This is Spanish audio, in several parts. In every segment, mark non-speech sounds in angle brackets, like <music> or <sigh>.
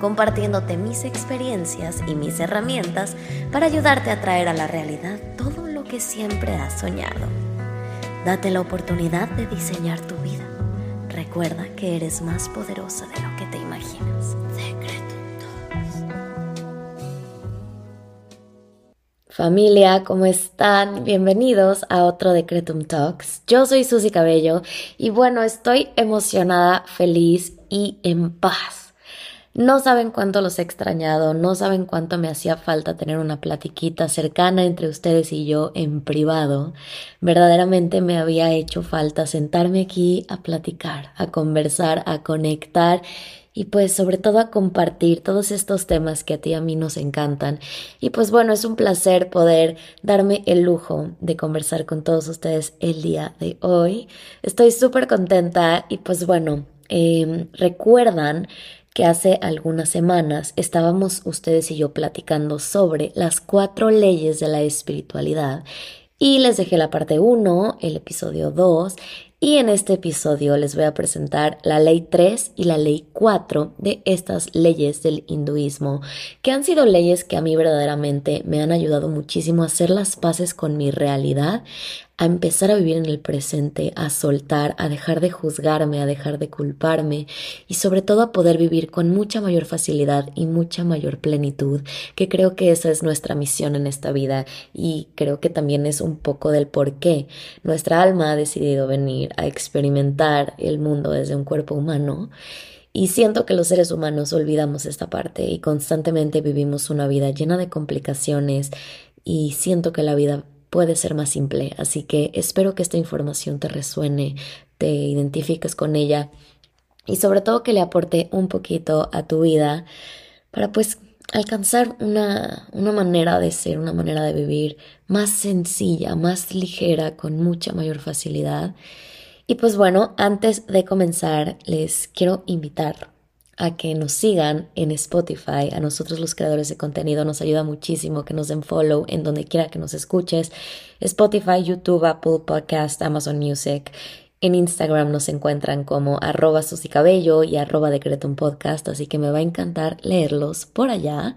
compartiéndote mis experiencias y mis herramientas para ayudarte a traer a la realidad todo lo que siempre has soñado. Date la oportunidad de diseñar tu vida. Recuerda que eres más poderosa de lo que te imaginas. Familia, ¿cómo están? Bienvenidos a otro Decretum Talks. Yo soy Susy Cabello y bueno, estoy emocionada, feliz y en paz. No saben cuánto los he extrañado, no saben cuánto me hacía falta tener una platiquita cercana entre ustedes y yo en privado. Verdaderamente me había hecho falta sentarme aquí a platicar, a conversar, a conectar y pues sobre todo a compartir todos estos temas que a ti y a mí nos encantan. Y pues bueno, es un placer poder darme el lujo de conversar con todos ustedes el día de hoy. Estoy súper contenta y pues bueno, em, recuerdan que hace algunas semanas estábamos ustedes y yo platicando sobre las cuatro leyes de la espiritualidad. Y les dejé la parte 1, el episodio 2 y en este episodio les voy a presentar la ley 3 y la ley 4 de estas leyes del hinduismo, que han sido leyes que a mí verdaderamente me han ayudado muchísimo a hacer las paces con mi realidad, a empezar a vivir en el presente, a soltar, a dejar de juzgarme, a dejar de culparme y sobre todo a poder vivir con mucha mayor facilidad y mucha mayor plenitud, que creo que esa es nuestra misión en esta vida y creo que también es un poco del por qué nuestra alma ha decidido venir a experimentar el mundo desde un cuerpo humano. Y siento que los seres humanos olvidamos esta parte y constantemente vivimos una vida llena de complicaciones y siento que la vida puede ser más simple. Así que espero que esta información te resuene, te identifiques con ella y sobre todo que le aporte un poquito a tu vida para pues alcanzar una, una manera de ser, una manera de vivir más sencilla, más ligera, con mucha mayor facilidad. Y pues bueno, antes de comenzar, les quiero invitar a que nos sigan en Spotify. A nosotros los creadores de contenido nos ayuda muchísimo que nos den follow en donde quiera que nos escuches. Spotify, YouTube, Apple Podcast, Amazon Music. En Instagram nos encuentran como arroba susicabello y arroba podcast, así que me va a encantar leerlos por allá.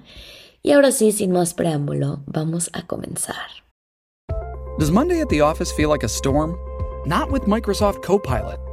Y ahora sí, sin más preámbulo, vamos a comenzar. Does Monday at the office feel like a storm? Not with Microsoft Copilot.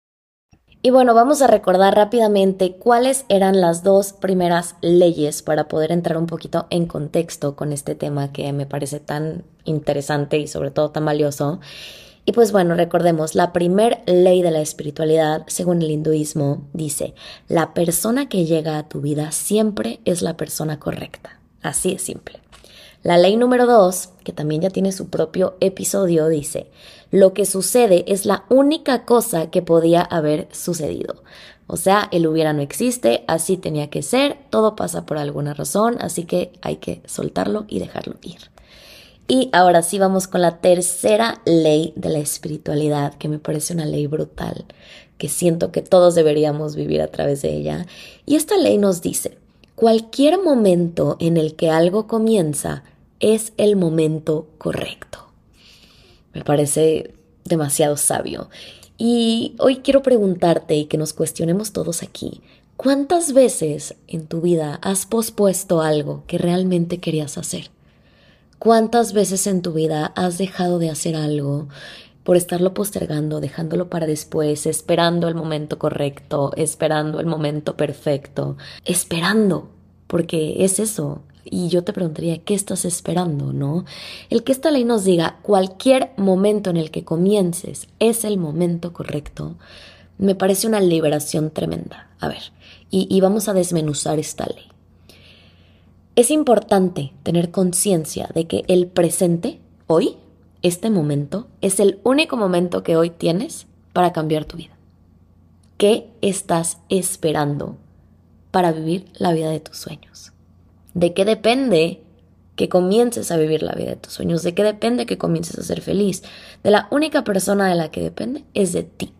Y bueno, vamos a recordar rápidamente cuáles eran las dos primeras leyes para poder entrar un poquito en contexto con este tema que me parece tan interesante y sobre todo tan valioso. Y pues bueno, recordemos, la primer ley de la espiritualidad, según el hinduismo, dice, la persona que llega a tu vida siempre es la persona correcta. Así es simple. La ley número dos, que también ya tiene su propio episodio, dice, lo que sucede es la única cosa que podía haber sucedido. O sea, el hubiera no existe, así tenía que ser, todo pasa por alguna razón, así que hay que soltarlo y dejarlo ir. Y ahora sí vamos con la tercera ley de la espiritualidad, que me parece una ley brutal, que siento que todos deberíamos vivir a través de ella. Y esta ley nos dice, cualquier momento en el que algo comienza es el momento correcto. Me parece demasiado sabio. Y hoy quiero preguntarte y que nos cuestionemos todos aquí, ¿cuántas veces en tu vida has pospuesto algo que realmente querías hacer? ¿Cuántas veces en tu vida has dejado de hacer algo por estarlo postergando, dejándolo para después, esperando el momento correcto, esperando el momento perfecto, esperando, porque es eso, y yo te preguntaría, ¿qué estás esperando, no? El que esta ley nos diga cualquier momento en el que comiences es el momento correcto, me parece una liberación tremenda. A ver, y, y vamos a desmenuzar esta ley. Es importante tener conciencia de que el presente, hoy, este momento, es el único momento que hoy tienes para cambiar tu vida. ¿Qué estás esperando para vivir la vida de tus sueños? ¿De qué depende que comiences a vivir la vida de tus sueños? ¿De qué depende que comiences a ser feliz? De la única persona de la que depende es de ti.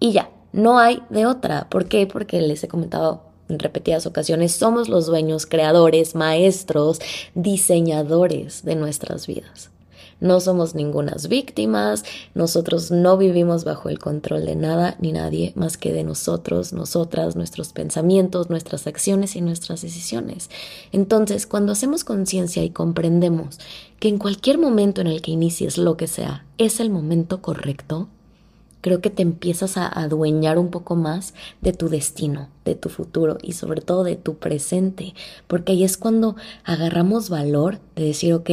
Y ya, no hay de otra. ¿Por qué? Porque les he comentado en repetidas ocasiones, somos los dueños, creadores, maestros, diseñadores de nuestras vidas. No somos ningunas víctimas, nosotros no vivimos bajo el control de nada ni nadie más que de nosotros, nosotras, nuestros pensamientos, nuestras acciones y nuestras decisiones. Entonces, cuando hacemos conciencia y comprendemos que en cualquier momento en el que inicies lo que sea es el momento correcto, creo que te empiezas a adueñar un poco más de tu destino, de tu futuro y sobre todo de tu presente, porque ahí es cuando agarramos valor de decir, ok,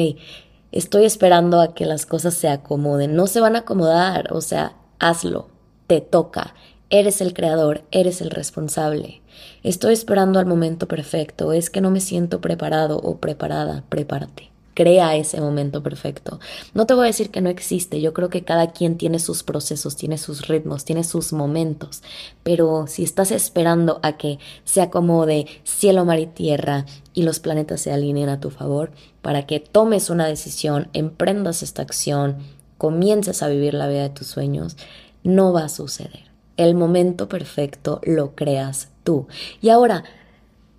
estoy esperando a que las cosas se acomoden, no se van a acomodar, o sea, hazlo, te toca, eres el creador, eres el responsable. Estoy esperando al momento perfecto, es que no me siento preparado o preparada, prepárate. Crea ese momento perfecto. No te voy a decir que no existe, yo creo que cada quien tiene sus procesos, tiene sus ritmos, tiene sus momentos, pero si estás esperando a que se acomode cielo, mar y tierra y los planetas se alineen a tu favor, para que tomes una decisión, emprendas esta acción, comiences a vivir la vida de tus sueños, no va a suceder. El momento perfecto lo creas tú. Y ahora,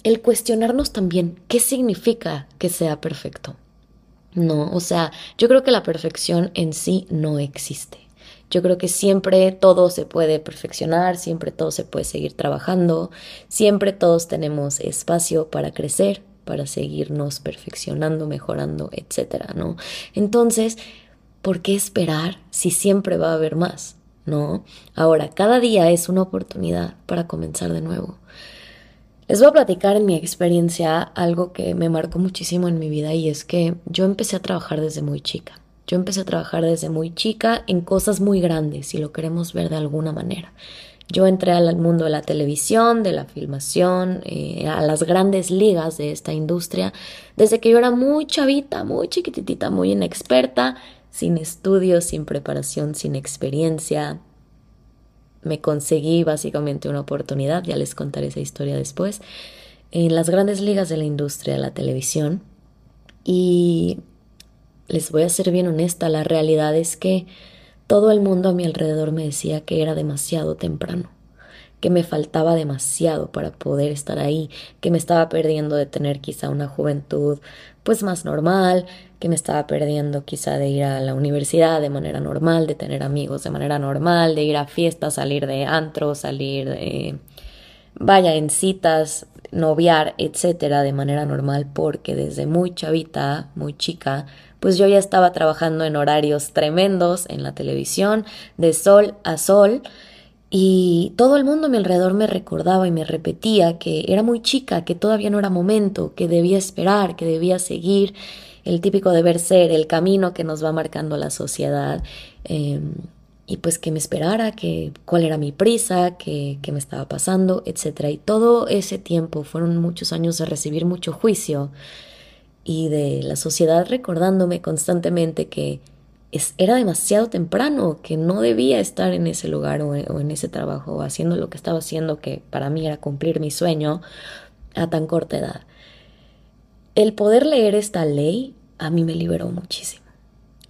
el cuestionarnos también qué significa que sea perfecto. No, o sea, yo creo que la perfección en sí no existe. Yo creo que siempre todo se puede perfeccionar, siempre todo se puede seguir trabajando, siempre todos tenemos espacio para crecer, para seguirnos perfeccionando, mejorando, etcétera, ¿no? Entonces, ¿por qué esperar si siempre va a haber más? ¿No? Ahora, cada día es una oportunidad para comenzar de nuevo. Les voy a platicar en mi experiencia algo que me marcó muchísimo en mi vida y es que yo empecé a trabajar desde muy chica. Yo empecé a trabajar desde muy chica en cosas muy grandes, si lo queremos ver de alguna manera. Yo entré al mundo de la televisión, de la filmación, eh, a las grandes ligas de esta industria, desde que yo era muy chavita, muy chiquitita, muy inexperta, sin estudios, sin preparación, sin experiencia, me conseguí básicamente una oportunidad, ya les contaré esa historia después, en las grandes ligas de la industria de la televisión. Y les voy a ser bien honesta, la realidad es que todo el mundo a mi alrededor me decía que era demasiado temprano, que me faltaba demasiado para poder estar ahí, que me estaba perdiendo de tener quizá una juventud pues más normal, que me estaba perdiendo quizá de ir a la universidad de manera normal, de tener amigos de manera normal, de ir a fiestas, salir de antro, salir de vaya en citas, noviar, etcétera, de manera normal, porque desde muy chavita, muy chica, pues yo ya estaba trabajando en horarios tremendos en la televisión, de sol a sol, y todo el mundo a mi alrededor me recordaba y me repetía que era muy chica, que todavía no era momento, que debía esperar, que debía seguir el típico deber ser, el camino que nos va marcando la sociedad. Em, y pues que me esperara, que cuál era mi prisa, que, que me estaba pasando, etc. Y todo ese tiempo fueron muchos años de recibir mucho juicio y de la sociedad recordándome constantemente que es, era demasiado temprano, que no debía estar en ese lugar o, o en ese trabajo, haciendo lo que estaba haciendo, que para mí era cumplir mi sueño a tan corta edad. El poder leer esta ley a mí me liberó muchísimo.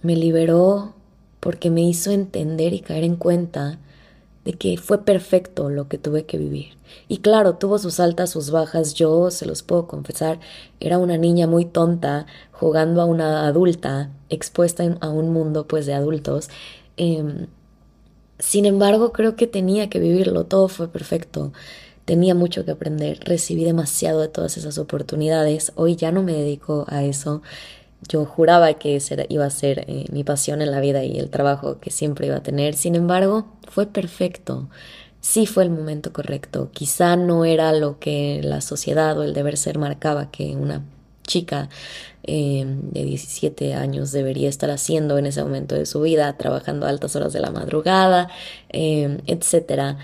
Me liberó porque me hizo entender y caer en cuenta de que fue perfecto lo que tuve que vivir. Y claro, tuvo sus altas, sus bajas, yo se los puedo confesar, era una niña muy tonta jugando a una adulta, expuesta a un mundo pues de adultos. Em, sin embargo, creo que tenía que vivirlo, todo fue perfecto. Tenía mucho que aprender, recibí demasiado de todas esas oportunidades. Hoy ya no me dedico a eso. Yo juraba que esa iba a ser eh, mi pasión en la vida y el trabajo que siempre iba a tener. Sin embargo, fue perfecto. Sí fue el momento correcto. Quizá no era lo que la sociedad o el deber ser marcaba que una chica eh, de 17 años debería estar haciendo en ese momento de su vida, trabajando a altas horas de la madrugada, eh, etcétera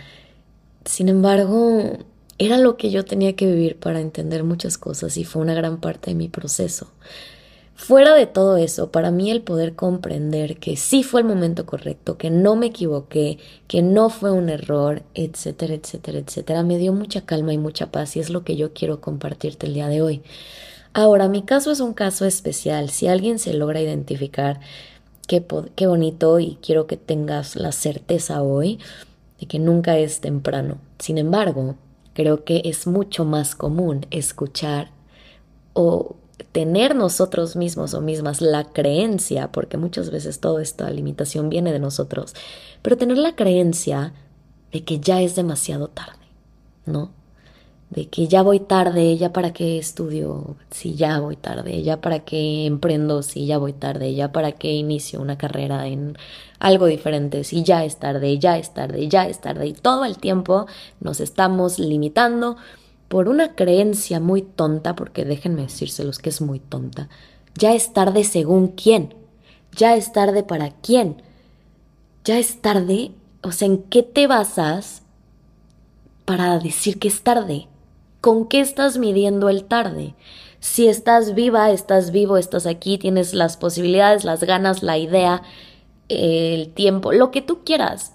Sin embargo, era lo que yo tenía que vivir para entender muchas cosas y fue una gran parte de mi proceso. Fuera de todo eso, para mí el poder comprender que sí fue el momento correcto, que no me equivoqué, que no fue un error, etcétera, etcétera, etcétera, me dio mucha calma y mucha paz y es lo que yo quiero compartirte el día de hoy. Ahora, mi caso es un caso especial. Si alguien se logra identificar, qué, qué bonito y quiero que tengas la certeza hoy de que nunca es temprano. Sin embargo, creo que es mucho más común escuchar o tener nosotros mismos o mismas la creencia, porque muchas veces toda esta limitación viene de nosotros, pero tener la creencia de que ya es demasiado tarde, ¿no? De que ya voy tarde, ya para qué estudio, si ya voy tarde, ya para qué emprendo, si ya voy tarde, ya para qué inicio una carrera en algo diferente, si ya es tarde, ya es tarde, ya es tarde, y todo el tiempo nos estamos limitando por una creencia muy tonta, porque déjenme decírselos que es muy tonta, ya es tarde según quién, ya es tarde para quién, ya es tarde, o sea, ¿en qué te basas para decir que es tarde? ¿Con qué estás midiendo el tarde? Si estás viva, estás vivo, estás aquí, tienes las posibilidades, las ganas, la idea, el tiempo, lo que tú quieras.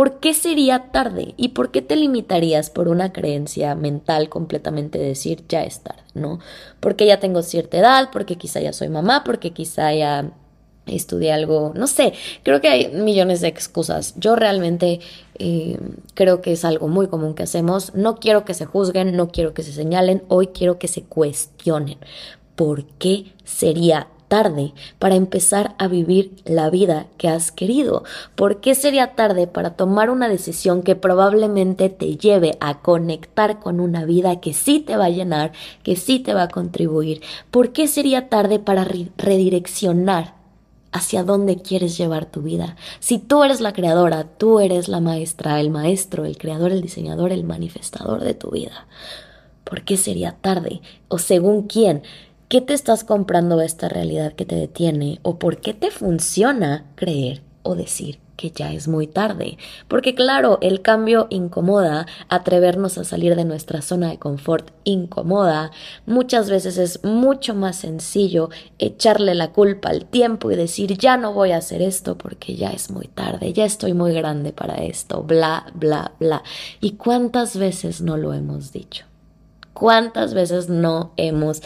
¿Por qué sería tarde? ¿Y por qué te limitarías por una creencia mental completamente de decir ya es tarde, ¿no? Porque ya tengo cierta edad, porque quizá ya soy mamá, porque quizá ya estudié algo, no sé, creo que hay millones de excusas. Yo realmente eh, creo que es algo muy común que hacemos. No quiero que se juzguen, no quiero que se señalen, hoy quiero que se cuestionen. ¿Por qué sería tarde para empezar a vivir la vida que has querido? ¿Por qué sería tarde para tomar una decisión que probablemente te lleve a conectar con una vida que sí te va a llenar, que sí te va a contribuir? ¿Por qué sería tarde para redireccionar hacia dónde quieres llevar tu vida? Si tú eres la creadora, tú eres la maestra, el maestro, el creador, el diseñador, el manifestador de tu vida. ¿Por qué sería tarde? ¿O según quién? ¿Qué te estás comprando esta realidad que te detiene? ¿O por qué te funciona creer o decir que ya es muy tarde? Porque claro, el cambio incomoda, atrevernos a salir de nuestra zona de confort incomoda. Muchas veces es mucho más sencillo echarle la culpa al tiempo y decir ya no voy a hacer esto porque ya es muy tarde, ya estoy muy grande para esto, bla, bla, bla. ¿Y cuántas veces no lo hemos dicho? ¿Cuántas veces no hemos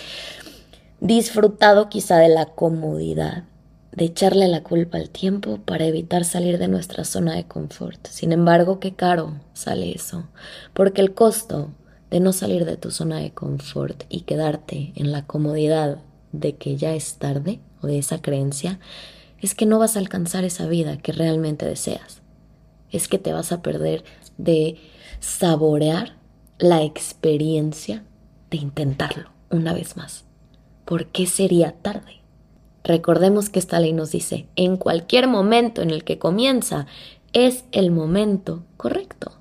disfrutado quizá de la comodidad, de echarle la culpa al tiempo para evitar salir de nuestra zona de confort. Sin embargo, qué caro sale eso, porque el costo de no salir de tu zona de confort y quedarte en la comodidad de que ya es tarde o de esa creencia, es que no vas a alcanzar esa vida que realmente deseas. Es que te vas a perder de saborear la experiencia de intentarlo una vez más. ¿Por qué sería tarde? Recordemos que esta ley nos dice, en cualquier momento en el que comienza, es el momento correcto.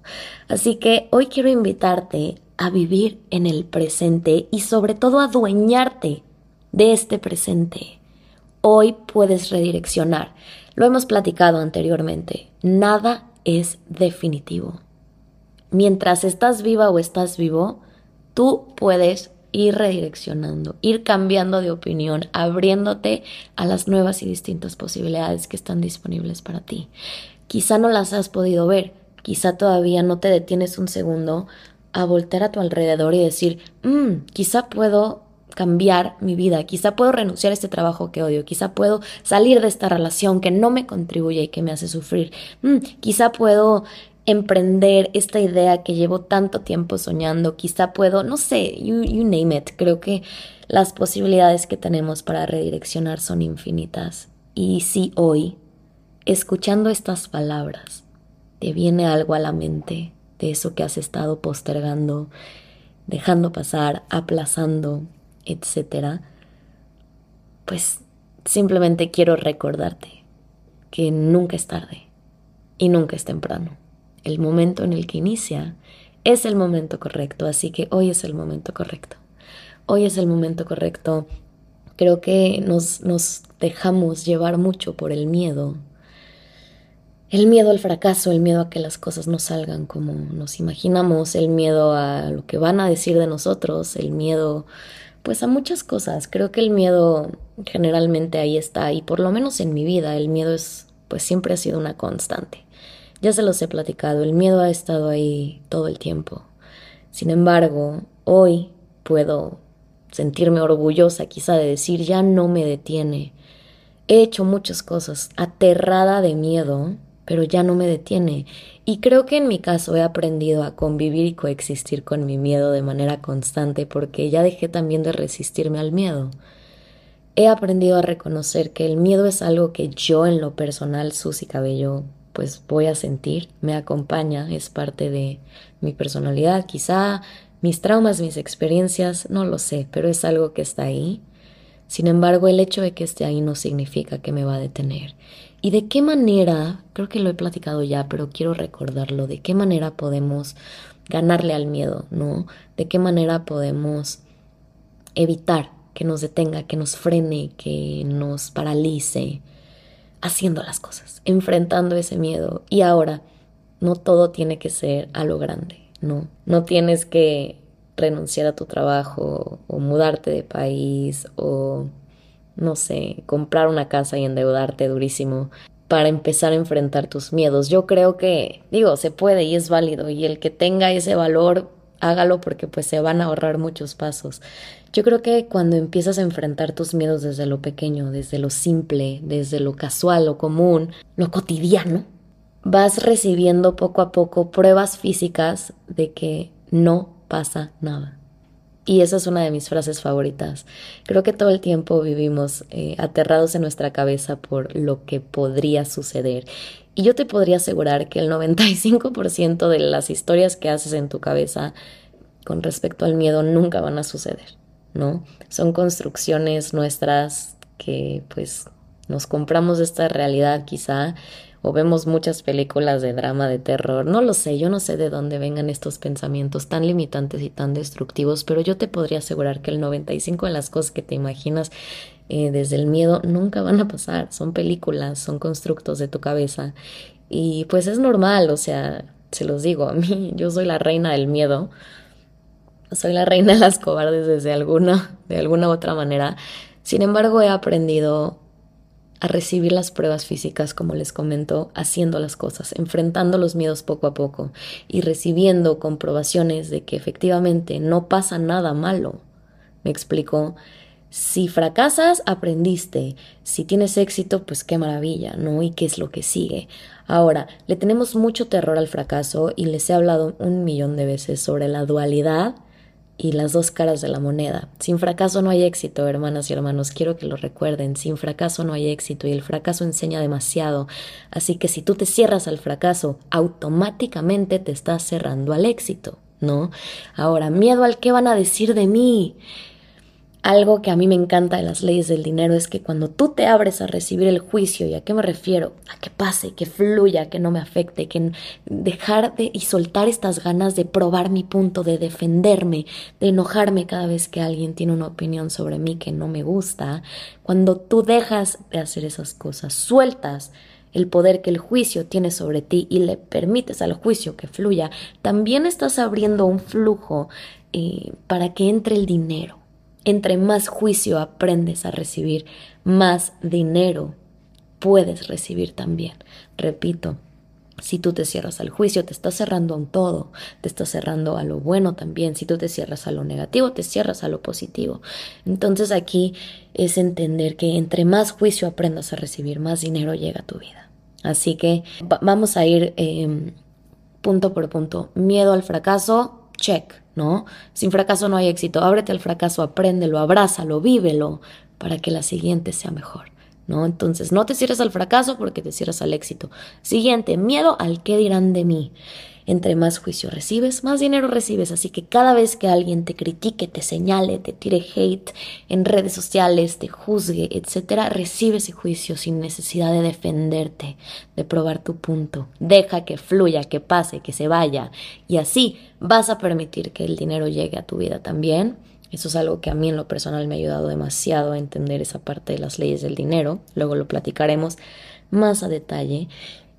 Así que hoy quiero invitarte a vivir en el presente y sobre todo a adueñarte de este presente. Hoy puedes redireccionar. Lo hemos platicado anteriormente. Nada es definitivo. Mientras estás viva o estás vivo, tú puedes ir redireccionando, ir cambiando de opinión, abriéndote a las nuevas y distintas posibilidades que están disponibles para ti. Quizá no las has podido ver, quizá todavía no te detienes un segundo a voltear a tu alrededor y decir, mmm, quizá puedo cambiar mi vida, quizá puedo renunciar a este trabajo que odio, quizá puedo salir de esta relación que no me contribuye y que me hace sufrir, mm, quizá puedo emprender esta idea que llevo tanto tiempo soñando. Quizá puedo, no sé, you, you, name it. Creo que las posibilidades que tenemos para redireccionar son infinitas. Y si hoy, escuchando estas palabras, te viene algo a la mente de eso que has estado postergando, dejando pasar, aplazando, etcétera, pues simplemente quiero recordarte que nunca es tarde y nunca es temprano el momento en el que inicia es el momento correcto, así que hoy es el momento correcto. Hoy es el momento correcto. Creo que nos, nos dejamos llevar mucho por el miedo. el miedo al fracaso, el miedo a que las cosas no salgan como nos imaginamos, el miedo a lo que van a decir de nosotros, el miedo pues a muchas cosas. Creo que el miedo generalmente ahí está y por lo menos en mi vida el miedo es pues siempre ha sido una constante. Ya se los he platicado, el miedo ha estado ahí todo el tiempo. Sin embargo, hoy puedo sentirme orgullosa quizá de decir ya no me detiene. He hecho muchas cosas aterrada de miedo pero ya no me detiene. Y creo que en mi caso he aprendido a convivir y coexistir con mi miedo de manera constante porque ya dejé también de resistirme al miedo. He aprendido a reconocer que el miedo es algo que yo en lo personal, Susy Cabello, pues voy a sentir, me acompaña, es parte de mi personalidad, quizá mis traumas, mis experiencias, no lo sé, pero es algo que está ahí. Sin embargo, el hecho de que esté ahí no significa que me va a detener. ¿Y de qué manera, creo que lo he platicado ya, pero quiero recordarlo, de qué manera podemos ganarle al miedo, ¿no? De qué manera podemos evitar que nos detenga, que nos frene, que nos paralice, haciendo las cosas, enfrentando ese miedo. Y ahora, no todo tiene que ser a lo grande, ¿no? No tienes que renunciar a tu trabajo o mudarte de país o no sé, comprar una casa y endeudarte durísimo para empezar a enfrentar tus miedos. Yo creo que, digo, se puede y es válido y el que tenga ese valor, hágalo porque pues se van a ahorrar muchos pasos. Yo creo que cuando empiezas a enfrentar tus miedos desde lo pequeño, desde lo simple, desde lo casual, lo común, lo cotidiano, vas recibiendo poco a poco pruebas físicas de que no pasa nada. Y esa es una de mis frases favoritas. Creo que todo el tiempo vivimos eh, aterrados en nuestra cabeza por lo que podría suceder. Y yo te podría asegurar que el 95% de las historias que haces en tu cabeza con respecto al miedo nunca van a suceder, ¿no? Son construcciones nuestras que pues nos compramos esta realidad quizá o vemos muchas películas de drama, de terror, no lo sé, yo no sé de dónde vengan estos pensamientos tan limitantes y tan destructivos, pero yo te podría asegurar que el 95 de las cosas que te imaginas eh, desde el miedo nunca van a pasar, son películas, son constructos de tu cabeza y pues es normal, o sea, se los digo, a mí <laughs> yo soy la reina del miedo, soy la reina de las cobardes desde alguna, de alguna otra manera, sin embargo he aprendido a recibir las pruebas físicas, como les comento, haciendo las cosas, enfrentando los miedos poco a poco y recibiendo comprobaciones de que efectivamente no pasa nada malo. ¿Me explico? Si fracasas, aprendiste. Si tienes éxito, pues qué maravilla, ¿no? ¿Y qué es lo que sigue? Ahora, le tenemos mucho terror al fracaso y les he hablado un millón de veces sobre la dualidad y las dos caras de la moneda. Sin fracaso no hay éxito, hermanas y hermanos, quiero que lo recuerden, sin fracaso no hay éxito y el fracaso enseña demasiado, así que si tú te cierras al fracaso, automáticamente te estás cerrando al éxito, ¿no? Ahora, miedo al qué van a decir de mí. Algo que a mí me encanta de las leyes del dinero es que cuando tú te abres a recibir el juicio, ¿y a qué me refiero? A que pase, que fluya, que no me afecte, que dejar de y soltar estas ganas de probar mi punto, de defenderme, de enojarme cada vez que alguien tiene una opinión sobre mí que no me gusta, cuando tú dejas de hacer esas cosas, sueltas el poder que el juicio tiene sobre ti y le permites al juicio que fluya, también estás abriendo un flujo eh, para que entre el dinero entre más juicio aprendes a recibir, más dinero puedes recibir también. Repito, si tú te cierras al juicio, te estás cerrando a un todo, te estás cerrando a lo bueno también. Si tú te cierras a lo negativo, te cierras a lo positivo. Entonces aquí es entender que entre más juicio aprendas a recibir, más dinero llega a tu vida. Así que vamos a ir em, punto por punto. Miedo al fracaso, check, ¿no? Sin fracaso no hay éxito. Ábrete al fracaso, apréndelo, abrázalo, vívelo para que la siguiente sea mejor, ¿no? Entonces, no te cierres al fracaso porque te cierras al éxito. Siguiente, miedo al qué dirán de mí. Entre más juicio recibes, más dinero recibes. Así que cada vez que alguien te critique, te señale, te tire hate en redes sociales, te juzgue, etcétera, recibe ese juicio sin necesidad de defenderte, de probar tu punto. Deja que fluya, que pase, que se vaya. Y así vas a permitir que el dinero llegue a tu vida también. Eso es algo que a mí en lo personal me ha ayudado demasiado a entender esa parte de las leyes del dinero. Luego lo platicaremos más a detalle.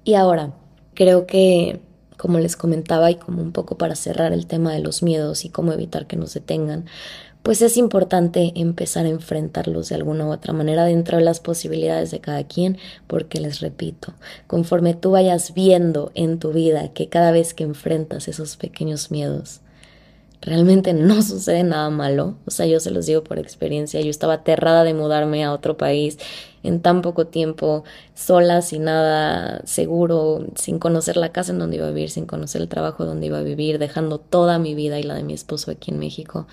Y ahora, creo que, como les comentaba y como un poco para cerrar el tema de los miedos y cómo evitar que nos detengan, pues es importante empezar a enfrentarlos de alguna u otra manera dentro de las posibilidades de cada quien, porque les repito, conforme tú vayas viendo en tu vida que cada vez que enfrentas esos pequeños miedos, realmente no sucede nada malo, o sea, yo se los digo por experiencia, yo estaba aterrada de mudarme a otro país en tan poco tiempo, sola, sin nada seguro, sin conocer la casa en donde iba a vivir, sin conocer el trabajo donde iba a vivir, dejando toda mi vida y la de mi esposo aquí en México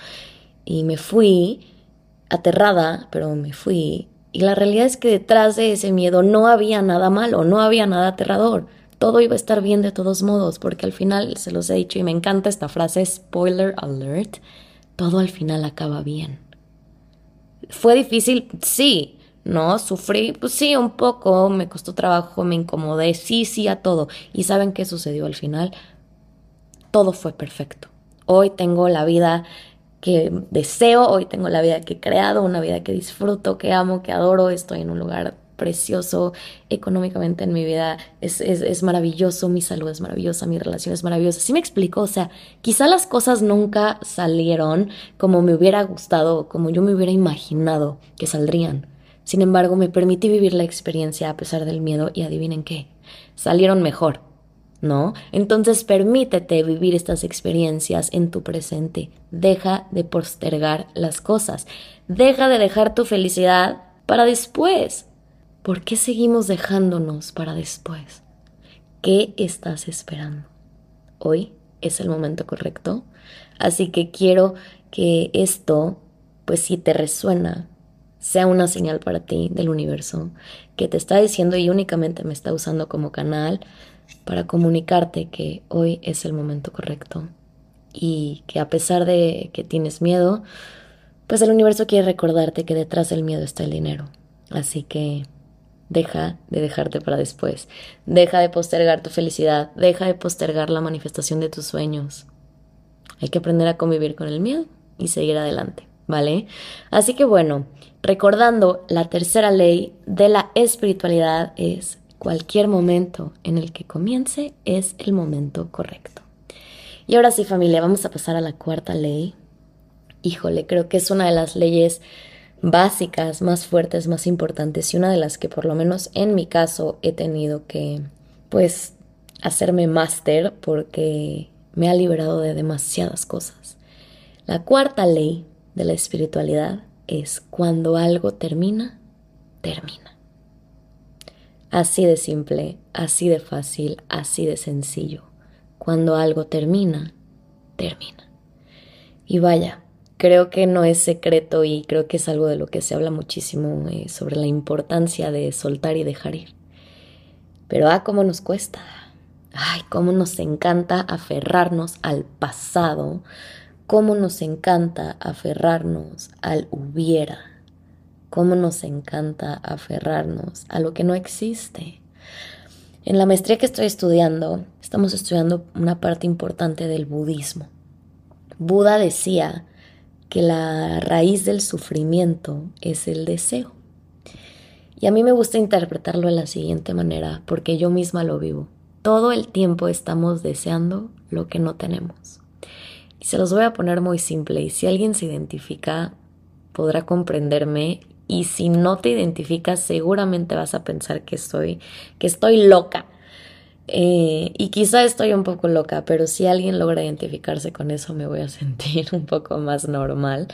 y me fui aterrada, pero me fui. Y la realidad es que detrás de ese miedo no había nada malo, no había nada aterrador. Todo iba a estar bien de todos modos, porque al final, se los he dicho y me encanta esta frase, spoiler alert, todo al final acaba bien. ¿Fue difícil? Sí. ¿No? Sufrí, pues sí, un poco, me costó trabajo, me incomodé, sí, sí, a todo. ¿Y saben qué sucedió al final? Todo fue perfecto. Hoy tengo la vida que deseo, hoy tengo la vida que he creado, una vida que disfruto, que amo, que adoro, estoy en un lugar precioso económicamente en mi vida, es, es, maravilloso, mi salud es maravillosa, mi relación es maravillosa. ¿Sí me explico? O sea, quizá las cosas nunca salieron como me hubiera gustado, como yo me hubiera imaginado que saldrían. Sin embargo, me permití vivir la experiencia a pesar del miedo y adivinen qué, salieron mejor. ¿no? Entonces permítete vivir estas experiencias en tu presente. Deja de postergar las cosas. Deja de dejar tu felicidad para después. ¿Por qué seguimos dejándonos para después? ¿Qué estás esperando? Hoy es el momento correcto. Así que quiero que esto, pues si te resuena, sea una señal para ti del universo que te está diciendo y únicamente me está usando como canal para comunicarte que hoy es el momento correcto y que a pesar de que tienes miedo, pues el universo quiere recordarte que detrás del miedo está el dinero. Así que deja de dejarte para después, deja de postergar tu felicidad, deja de postergar la manifestación de tus sueños. Hay que aprender a convivir con el miedo y seguir adelante, ¿vale? Así que bueno, recordando la tercera ley de la espiritualidad es Cualquier momento en el que comience es el momento correcto. Y ahora sí familia, vamos a pasar a la cuarta ley. Híjole, creo que es una de las leyes básicas, más fuertes, más importantes y una de las que por lo menos en mi caso he tenido que pues hacerme máster porque me ha liberado de demasiadas cosas. La cuarta ley de la espiritualidad es cuando algo termina, termina. Así de simple, así de fácil, así de sencillo. Cuando algo termina, termina. Y vaya, creo que no es secreto y creo que es algo de lo que se habla muchísimo eh, sobre la importancia de soltar y dejar ir. Pero ah, cómo nos cuesta. Ay, cómo nos encanta aferrarnos al pasado, cómo nos encanta aferrarnos al hubiera cómo nos encanta aferrarnos a lo que no existe. En la maestría que estoy estudiando, estamos estudiando una parte importante del budismo. Buda decía que la raíz del sufrimiento es el deseo. Y a mí me gusta interpretarlo de la siguiente manera, porque yo misma lo vivo. Todo el tiempo estamos deseando lo que no tenemos. Y se los voy a poner muy simple, y si alguien se identifica, podrá comprenderme y si no te identificas seguramente vas a pensar que estoy, que estoy loca. Eh, y quizá estoy un poco loca, pero si alguien logra identificarse con eso me voy a <laughs> sentir un poco más normal.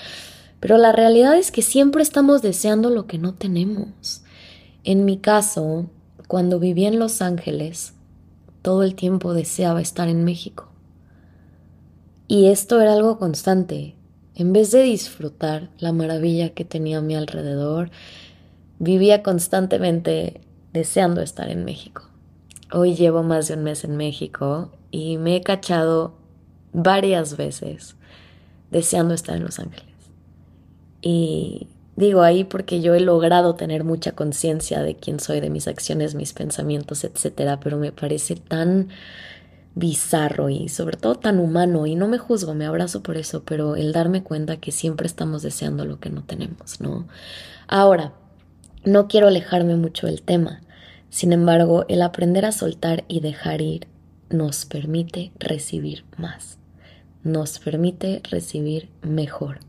Pero la realidad es que siempre estamos deseando lo que no tenemos. En mi caso, cuando viví en Los Ángeles, todo el tiempo deseaba estar en México. Y esto era algo constante. En vez de disfrutar la maravilla que tenía a mi alrededor, vivía constantemente deseando estar en México. Hoy llevo más de un mes en México y me he cachado varias veces deseando estar en Los Ángeles. Y digo ahí porque yo he logrado tener mucha conciencia de quién soy, de mis acciones, mis pensamientos, etcétera, pero me parece tan bizarro y sobre todo tan humano y no me juzgo, me abrazo por eso, pero el darme cuenta que siempre estamos deseando lo que no tenemos, ¿no? Ahora, no quiero alejarme mucho del tema. Sin embargo, el aprender a soltar y dejar ir nos permite recibir más, nos permite recibir mejor.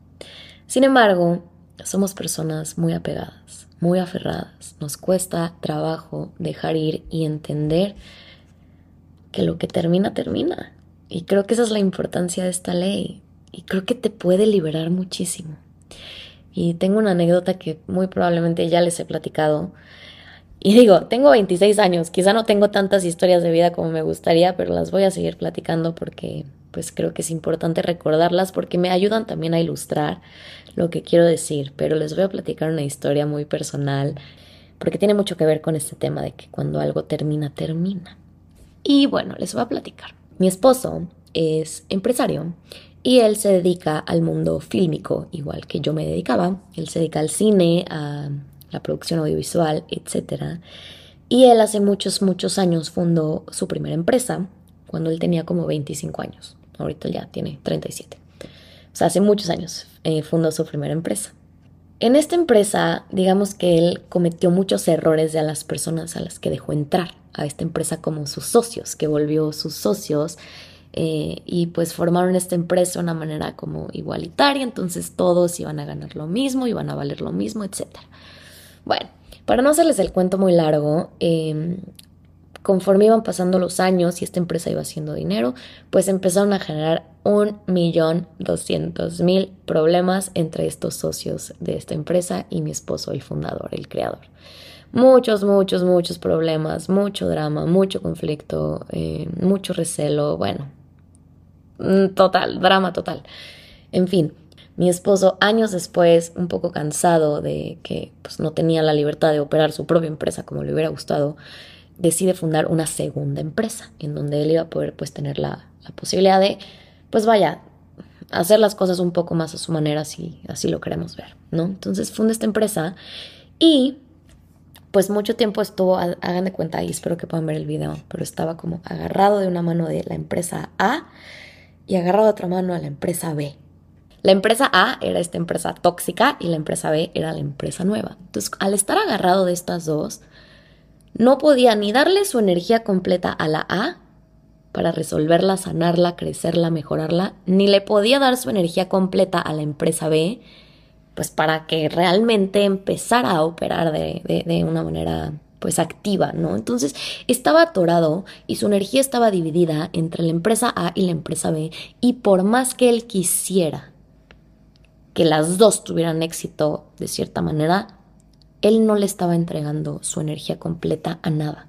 Sin embargo, somos personas muy apegadas, muy aferradas. Nos cuesta trabajo dejar ir y entender que lo que termina, termina. Y creo que esa es la importancia de esta ley. Y creo que te puede liberar muchísimo. Y tengo una anécdota que muy probablemente ya les he platicado. Y digo, tengo 26 años, quizá no tengo tantas historias de vida como me gustaría, pero las voy a seguir platicando porque pues creo que es importante recordarlas porque me ayudan también a ilustrar lo que quiero decir, pero les voy a platicar una historia muy personal porque tiene mucho que ver con este tema de que cuando algo termina, termina. Y bueno, les voy a platicar. Mi esposo es empresario y él se dedica al mundo fílmico, igual que yo me dedicaba. Él se dedica al cine, a la producción audiovisual, etc. Y él hace muchos, muchos años fundó su primera empresa, cuando él tenía como 25 años. Ahorita ya tiene 37. O sea, hace muchos años eh, fundó su primera empresa. En esta empresa, digamos que él cometió muchos errores de las personas a las que dejó entrar a esta empresa como sus socios, que volvió sus socios eh, y pues formaron esta empresa de una manera como igualitaria, entonces todos iban a ganar lo mismo, iban a valer lo mismo, etc. Bueno, para no hacerles el cuento muy largo, em, conforme iban pasando los años y esta empresa iba haciendo dinero, pues empezaron a generar un millón doscientos mil problemas entre estos socios de esta empresa y mi esposo, el fundador, el creador. Muchos, muchos, muchos problemas, mucho drama, mucho conflicto, eh, mucho recelo, bueno, Mm, total, drama total. En fin, mi esposo, años después, un poco cansado de que pues, no tenía la libertad de operar su propia empresa como le hubiera gustado, decide fundar una segunda empresa en donde él iba a poder pues tener la, posibilidad de, pues vaya, hacer las cosas un poco más a su manera si así lo queremos ver, ¿no? Entonces funda esta empresa y pues mucho tiempo estuvo, hagan de cuenta y espero que puedan ver el video, pero estaba como agarrado de una mano de la empresa A y agarraba otra mano a la empresa B. La empresa A era esta empresa tóxica y la empresa B era la empresa nueva. Entonces, al estar agarrado de estas dos, no podía ni darle su energía completa a la A para resolverla, sanarla, crecerla, mejorarla, ni le podía dar su energía completa a la empresa B, pues para que realmente empezara a operar de, una manera pues activa, ¿no? Entonces estaba atorado y su energía estaba dividida entre la empresa A y la empresa B y por más que él quisiera que las dos tuvieran éxito de cierta manera, él no le estaba entregando su energía completa a nada.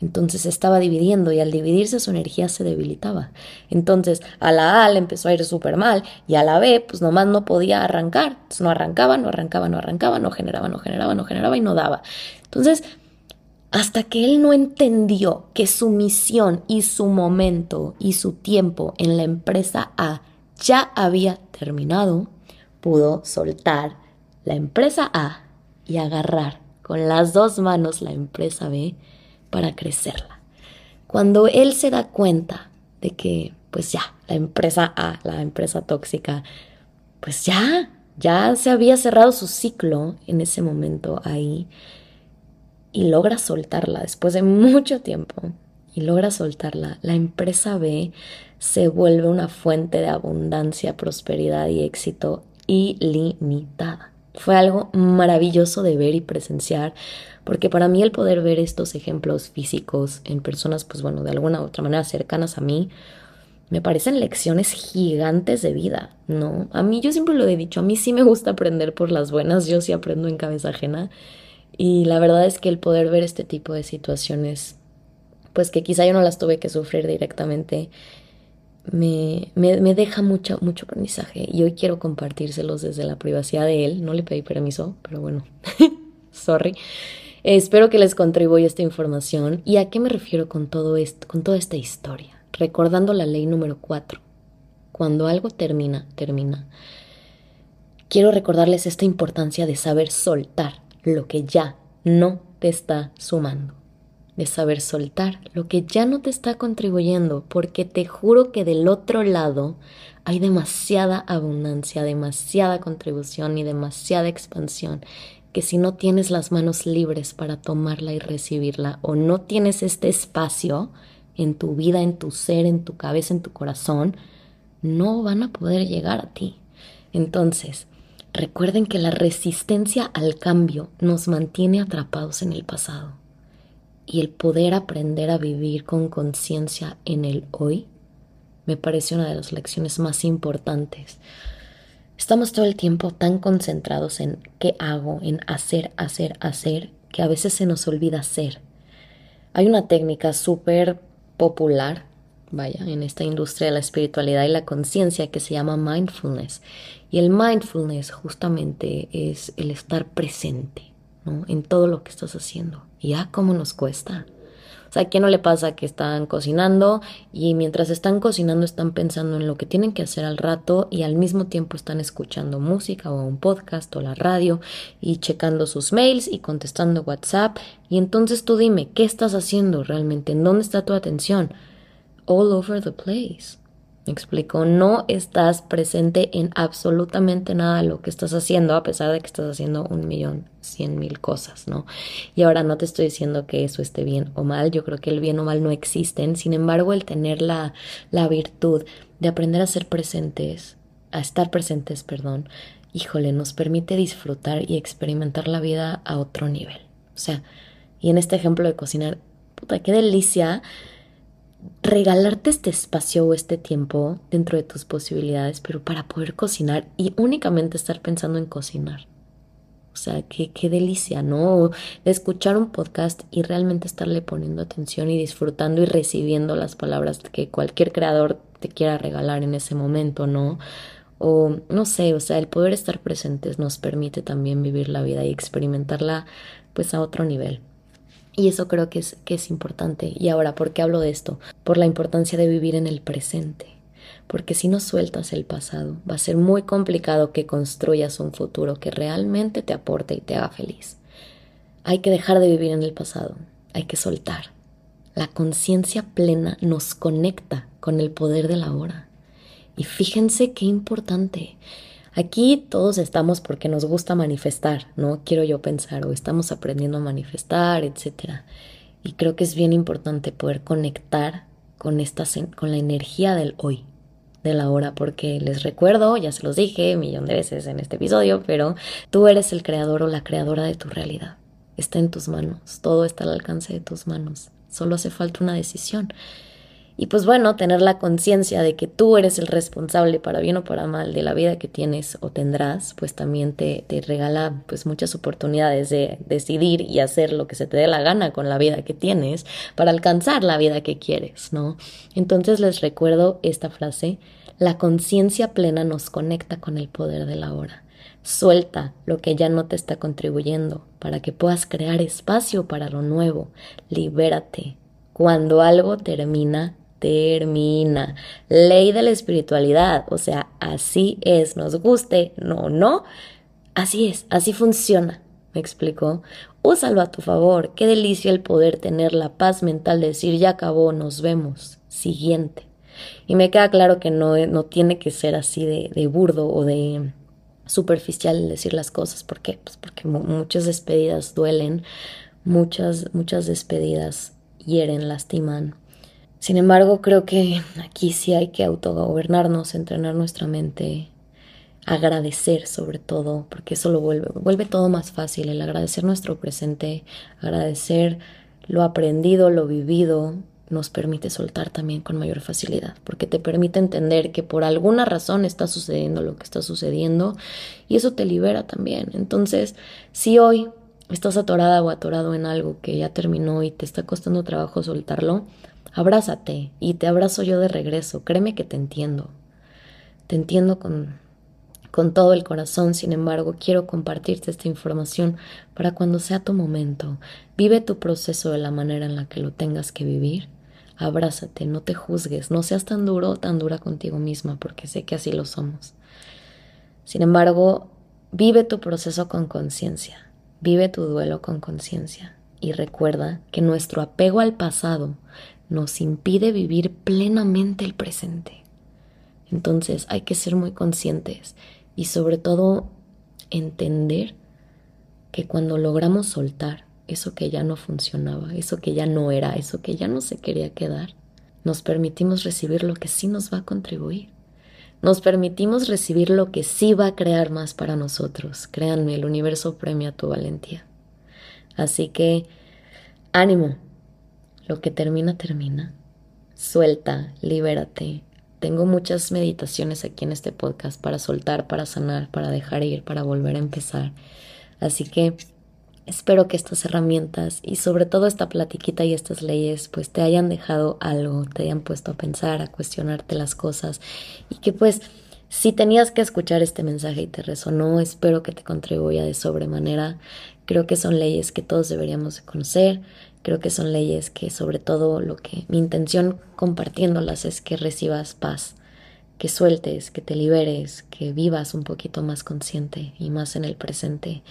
Entonces estaba dividiendo y al dividirse su energía se debilitaba. Entonces a la A le empezó a ir súper mal y a la B pues nomás no podía arrancar. No arrancaba, no arrancaba, no arrancaba, no generaba, no generaba, no generaba y no daba. Entonces hasta que él no entendió que su misión y su momento y su tiempo en la empresa A ya había terminado, pudo soltar la empresa A y agarrar con las dos manos la empresa B para crecerla. Cuando él se da cuenta de que, pues ya, la empresa A, la empresa tóxica, pues ya, ya se había cerrado su ciclo en ese momento ahí, y logra soltarla después de mucho tiempo y logra soltarla, la empresa B se vuelve una fuente de abundancia, prosperidad y éxito ilimitada. Fue algo maravilloso de ver y presenciar, porque para mí el poder ver estos ejemplos físicos en personas, pues bueno, de alguna u otra manera cercanas a mí, me parecen lecciones gigantes de vida, ¿no? A mí yo siempre lo he dicho, a mí sí me gusta aprender por las buenas, yo sí aprendo en cabeza ajena y la verdad es que el poder ver este tipo de situaciones, pues que quizá yo no las tuve que sufrir directamente, me, me, deja mucho, mucho aprendizaje. Y hoy quiero compartírselos desde la privacidad de él. No le pedí permiso, pero bueno, <laughs> sorry. Espero que les contribuya esta información. ¿Y a qué me refiero con todo esto, con toda esta historia? Recordando la ley número 4. Cuando algo termina, termina. Quiero recordarles esta importancia de saber soltar lo que ya no te está sumando, de saber soltar lo que ya no te está contribuyendo, porque te juro que del otro lado hay demasiada abundancia, demasiada contribución y demasiada expansión que si no tienes las manos libres para tomarla y recibirla o no tienes este espacio en tu vida, en tu ser, en tu cabeza, en tu corazón, no van a poder llegar a ti. Entonces, recuerden que la resistencia al cambio nos mantiene atrapados en el pasado y el poder aprender a vivir con conciencia en el hoy me parece una de las lecciones más importantes. Estamos todo el tiempo tan concentrados en qué hago, en hacer, hacer, hacer, que a veces se nos olvida hacer. Hay una técnica súper popular, vaya, en esta industria de la espiritualidad y la conciencia que se llama mindfulness. Y el mindfulness justamente es el estar presente ¿no? en todo lo que estás haciendo. Y ya, ¿cómo nos cuesta? sea, ¿a quién no le pasa que están cocinando y mientras están cocinando están pensando en lo que tienen que hacer al rato y al mismo tiempo están escuchando música o un podcast o la radio y checando sus mails y contestando WhatsApp? Y entonces tú dime, ¿qué estás haciendo realmente? ¿En dónde está tu atención? All over the place. Me explico, no estás presente en absolutamente nada de lo que estás haciendo, a pesar de que estás haciendo un millón, cien mil cosas, ¿no? Y ahora no te estoy diciendo que eso esté bien o mal, yo creo que el bien o mal no existen, sin embargo, el tener la, la virtud de aprender a ser presentes, a estar presentes, perdón, híjole, nos permite disfrutar y experimentar la vida a otro nivel. O sea, y en este ejemplo de cocinar, puta, qué delicia regalarte este espacio o este tiempo dentro de tus posibilidades, pero para poder cocinar y únicamente estar pensando en cocinar. O sea, qué, qué delicia, ¿no? De escuchar un podcast y realmente estarle poniendo atención y disfrutando y recibiendo las palabras que cualquier creador te quiera regalar en ese momento, ¿no? O no sé, o sea, el poder estar presentes nos permite también vivir la vida y experimentarla pues a otro nivel. Y eso creo que es, que es importante. Y ahora, ¿por qué hablo de esto? Por la importancia de vivir en el presente. Porque si no sueltas el pasado, va a ser muy complicado que construyas un futuro que realmente te aporte y te haga feliz. Hay que dejar de vivir en el pasado, hay que soltar. La conciencia plena nos conecta con el poder de la hora. Y fíjense qué importante. Aquí todos estamos porque nos gusta manifestar, ¿no? Quiero yo pensar, o estamos aprendiendo a manifestar, etc. Y creo que es bien importante poder conectar con, esta, con la energía del hoy, de la hora, porque les recuerdo, ya se los dije un millón de veces en este episodio, pero tú eres el creador o la creadora de tu realidad. Está en tus manos, todo está al alcance de tus manos. Solo hace falta una decisión. Y pues bueno, tener la conciencia de que tú eres el responsable para bien o para mal de la vida que tienes o tendrás, pues también te, te regala pues muchas oportunidades de decidir y hacer lo que se te dé la gana con la vida que tienes para alcanzar la vida que quieres, ¿no? Entonces les recuerdo esta frase, la conciencia plena nos conecta con el poder de la hora. Suelta lo que ya no te está contribuyendo para que puedas crear espacio para lo nuevo. Libérate. Cuando algo termina, termina. Ley de la espiritualidad, o sea, así es, nos guste, no, no, así es, así funciona. ¿Me explicó? Úsalo a tu favor. Qué delicia el poder tener la paz mental de decir ya acabó, nos vemos. Siguiente. Y me queda claro que no, no tiene que ser así de, burdo o de superficial decir las cosas. ¿Por qué? Pues porque muchas despedidas duelen, muchas, muchas despedidas hieren, lastiman. Sin embargo, creo que aquí sí hay que autogobernarnos, entrenar nuestra mente, agradecer sobre todo, porque eso lo vuelve, vuelve todo más fácil, el agradecer nuestro presente, agradecer lo aprendido, lo vivido, nos permite soltar también con mayor facilidad, porque te permite entender que por alguna razón está sucediendo lo que está sucediendo y eso te libera también. Entonces, si hoy estás atorada o atorado en algo que ya terminó y te está costando trabajo soltarlo, abrázate y te abrazo yo de regreso. Créeme que te entiendo. Te entiendo con, con todo el corazón, sin embargo, quiero compartirte esta información para cuando sea tu momento. Vive tu proceso de la manera en la que lo tengas que vivir. Abrázate, no te juzgues, no seas tan duro o tan dura contigo misma, porque sé que así lo somos. Sin embargo, vive tu proceso con conciencia, vive tu duelo con conciencia y recuerda que nuestro apego al pasado nos impide vivir plenamente el presente. Entonces hay que ser muy conscientes y sobre todo entender que cuando logramos soltar eso que ya no funcionaba, eso que ya no era, eso que ya no se quería quedar, nos permitimos recibir lo que sí nos va a contribuir. Nos permitimos recibir lo que sí va a crear más para nosotros. Créanme, el universo premia tu valentía. Así que, ánimo. Lo que termina, termina. Suelta, libérate. Tengo muchas meditaciones aquí en este podcast para soltar, para sanar, para dejar ir, para volver a empezar. Así que Espero que estas herramientas y sobre todo esta platiquita y estas leyes pues te hayan dejado algo, te hayan puesto a pensar, a cuestionarte las cosas y que pues si tenías que escuchar este mensaje y te resonó, espero que te contribuya de sobremanera. Creo que son leyes que todos deberíamos conocer, creo que son leyes que sobre todo lo que mi intención compartiéndolas es que recibas paz, que sueltes, que te liberes, que vivas un poquito más consciente y más en el presente.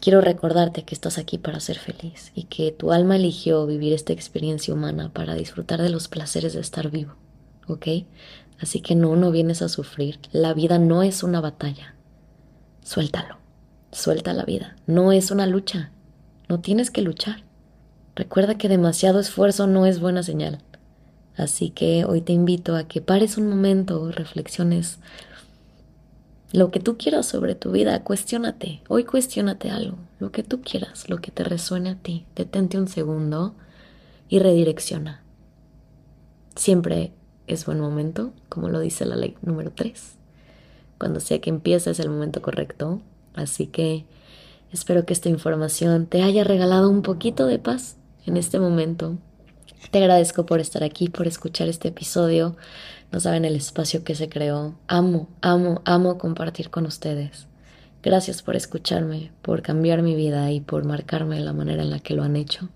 Quiero recordarte que estás aquí para ser feliz y que tu alma eligió vivir esta experiencia humana para disfrutar de los placeres de estar vivo, ¿ok? Así que no, no vienes a sufrir. La vida no es una batalla. Suéltalo. Suelta la vida. No es una lucha. No tienes que luchar. Recuerda que demasiado esfuerzo no es buena señal. Así que hoy te invito a que pares un momento, reflexiones lo que tú quieras sobre tu vida, cuestiónate. Hoy cuestiónate algo, lo que tú quieras, lo que te resuene a ti. Detente un segundo y redirecciona. Siempre es buen momento, como lo dice la ley número 3. Cuando sea que empieza es el momento correcto. Así que espero que esta información te haya regalado un poquito de paz en este momento. Te agradezco por estar aquí, por escuchar este episodio. No saben el espacio que se creó. Amo, amo, amo compartir con ustedes. Gracias por escucharme, por cambiar mi vida y por marcarme la manera en la que lo han hecho.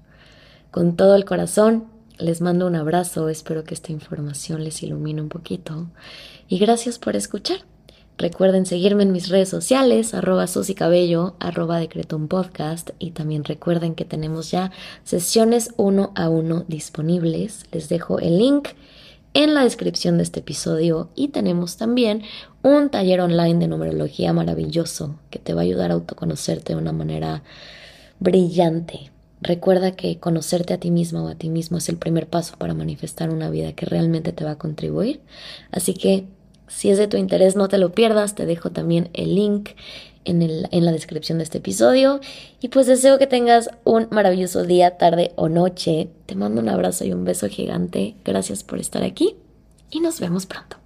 Con todo el corazón, les mando un abrazo, espero que esta información les ilumine un poquito y gracias por escuchar. Recuerden seguirme en mis redes sociales, arroba Cabello, arroba Podcast y también recuerden que tenemos ya sesiones uno a uno disponibles. Les dejo el link en la descripción de este episodio y tenemos también un taller online de numerología maravilloso que te va a ayudar a autoconocerte de una manera brillante. Recuerda que conocerte a ti misma o a ti mismo es el primer paso para manifestar una vida que realmente te va a contribuir. Así que si es de tu interés, no te lo pierdas. Te dejo también el link en, el, en, la descripción de este episodio. Y pues deseo que tengas un maravilloso día, tarde o noche. Te mando un abrazo y un beso gigante. Gracias por estar aquí y nos vemos pronto.